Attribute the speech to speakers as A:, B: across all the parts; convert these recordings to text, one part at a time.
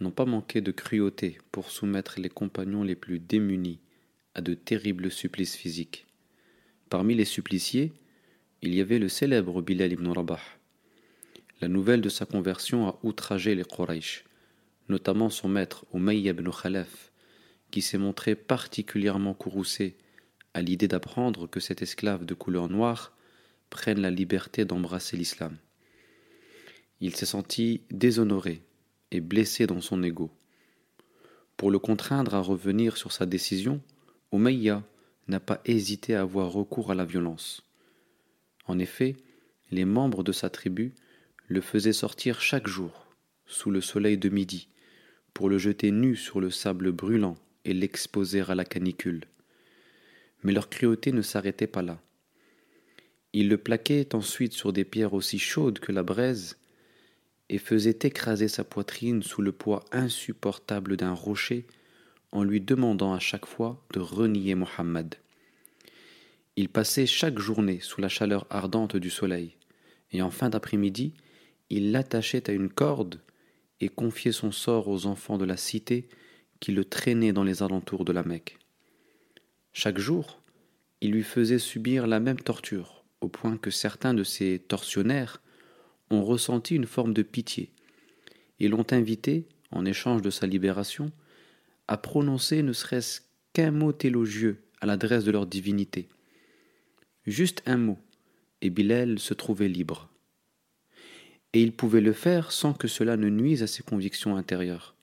A: n'ont pas manqué de cruauté pour soumettre les compagnons les plus démunis à de terribles supplices physiques. Parmi les suppliciés, il y avait le célèbre Bilal ibn Rabah. La nouvelle de sa conversion a outragé les Quraysh, notamment son maître Umayy ibn Khalaf, qui s'est montré particulièrement courroucé à l'idée d'apprendre que cet esclave de couleur noire prenne la liberté d'embrasser l'islam. Il s'est senti déshonoré et blessé dans son ego. Pour le contraindre à revenir sur sa décision, Umayya n'a pas hésité à avoir recours à la violence. En effet, les membres de sa tribu le faisaient sortir chaque jour, sous le soleil de midi, pour le jeter nu sur le sable brûlant et l'exposer à la canicule. Mais leur cruauté ne s'arrêtait pas là. Ils le plaquaient ensuite sur des pierres aussi chaudes que la braise et faisait écraser sa poitrine sous le poids insupportable d'un rocher en lui demandant à chaque fois de renier Mohammed. Il passait chaque journée sous la chaleur ardente du soleil, et en fin d'après-midi, il l'attachait à une corde et confiait son sort aux enfants de la cité qui le traînaient dans les alentours de la Mecque. Chaque jour, il lui faisait subir la même torture, au point que certains de ses tortionnaires ont ressenti une forme de pitié et l'ont invité, en échange de sa libération, à prononcer ne serait-ce qu'un mot élogieux à l'adresse de leur divinité. Juste un mot, et Bilal se trouvait libre. Et il pouvait le faire sans que cela ne nuise à ses convictions intérieures.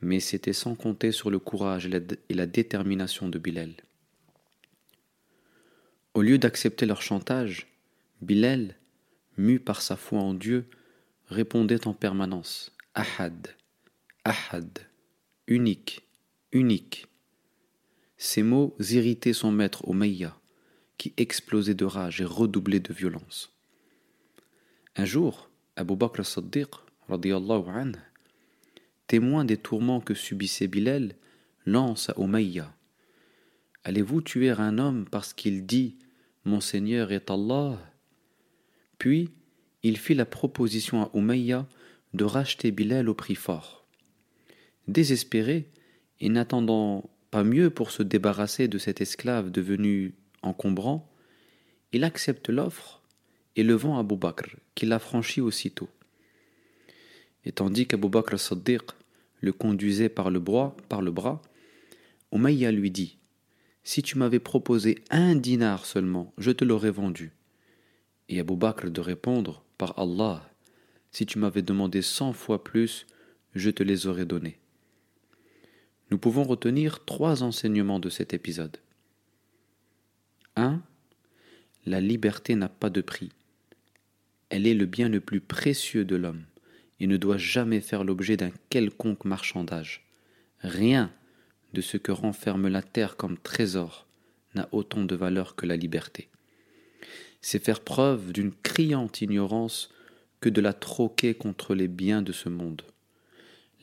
A: Mais c'était sans compter sur le courage et la détermination de Bilal. Au lieu d'accepter leur chantage, Bilal, mu par sa foi en Dieu, répondait en permanence Ahad, Ahad, unique, unique. Ces mots irritaient son maître Omeya, qui explosait de rage et redoublait de violence. Un jour, Abu Bakr as-Siddiq, témoin des tourments que subissait Bilal, lance à Omeya Allez-vous tuer un homme parce qu'il dit Mon Seigneur est Allah puis, il fit la proposition à Umayya de racheter Bilal au prix fort. Désespéré, et n'attendant pas mieux pour se débarrasser de cet esclave devenu encombrant, il accepte l'offre et le vend à Abu Bakr, qui l'affranchit aussitôt. Et tandis qu'Abu Bakr Saddiq le conduisait par le bras, par le bras, Umayya lui dit Si tu m'avais proposé un dinar seulement, je te l'aurais vendu et Abu Bakr de répondre Par Allah, si tu m'avais demandé cent fois plus, je te les aurais donnés. Nous pouvons retenir trois enseignements de cet épisode. 1. La liberté n'a pas de prix. Elle est le bien le plus précieux de l'homme et ne doit jamais faire l'objet d'un quelconque marchandage. Rien de ce que renferme la terre comme trésor n'a autant de valeur que la liberté c'est faire preuve d'une criante ignorance que de la troquer contre les biens de ce monde.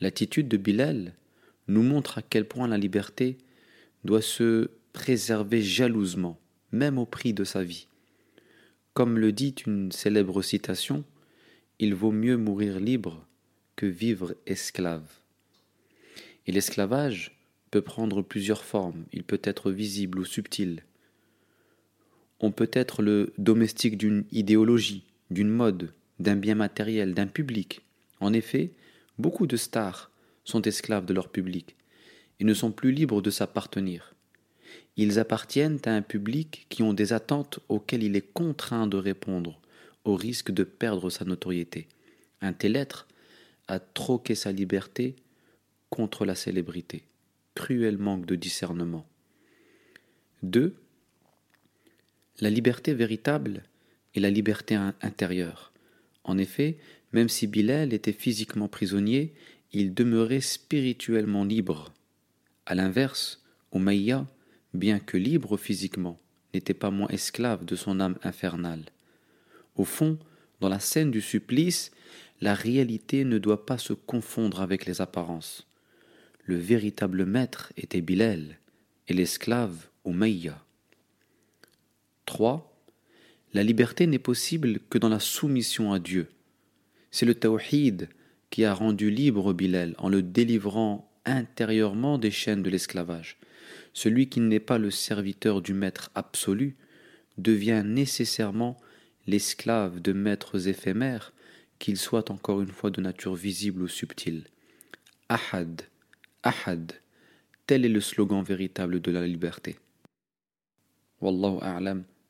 A: L'attitude de Bilal nous montre à quel point la liberté doit se préserver jalousement, même au prix de sa vie. Comme le dit une célèbre citation, il vaut mieux mourir libre que vivre esclave. Et l'esclavage peut prendre plusieurs formes, il peut être visible ou subtil. On peut être le domestique d'une idéologie, d'une mode, d'un bien matériel, d'un public. En effet, beaucoup de stars sont esclaves de leur public et ne sont plus libres de s'appartenir. Ils appartiennent à un public qui ont des attentes auxquelles il est contraint de répondre, au risque de perdre sa notoriété. Un tel être a troqué sa liberté contre la célébrité. Cruel manque de discernement. 2. La liberté véritable est la liberté intérieure. En effet, même si Bilal était physiquement prisonnier, il demeurait spirituellement libre. A l'inverse, Umayya, bien que libre physiquement, n'était pas moins esclave de son âme infernale. Au fond, dans la scène du supplice, la réalité ne doit pas se confondre avec les apparences. Le véritable maître était Bilal et l'esclave Umayya. 3. La liberté n'est possible que dans la soumission à Dieu. C'est le tawhid qui a rendu libre Bilal en le délivrant intérieurement des chaînes de l'esclavage. Celui qui n'est pas le serviteur du maître absolu devient nécessairement l'esclave de maîtres éphémères, qu'ils soient encore une fois de nature visible ou subtile. Ahad, Ahad, tel est le slogan véritable de la liberté. Wallahu a'lam,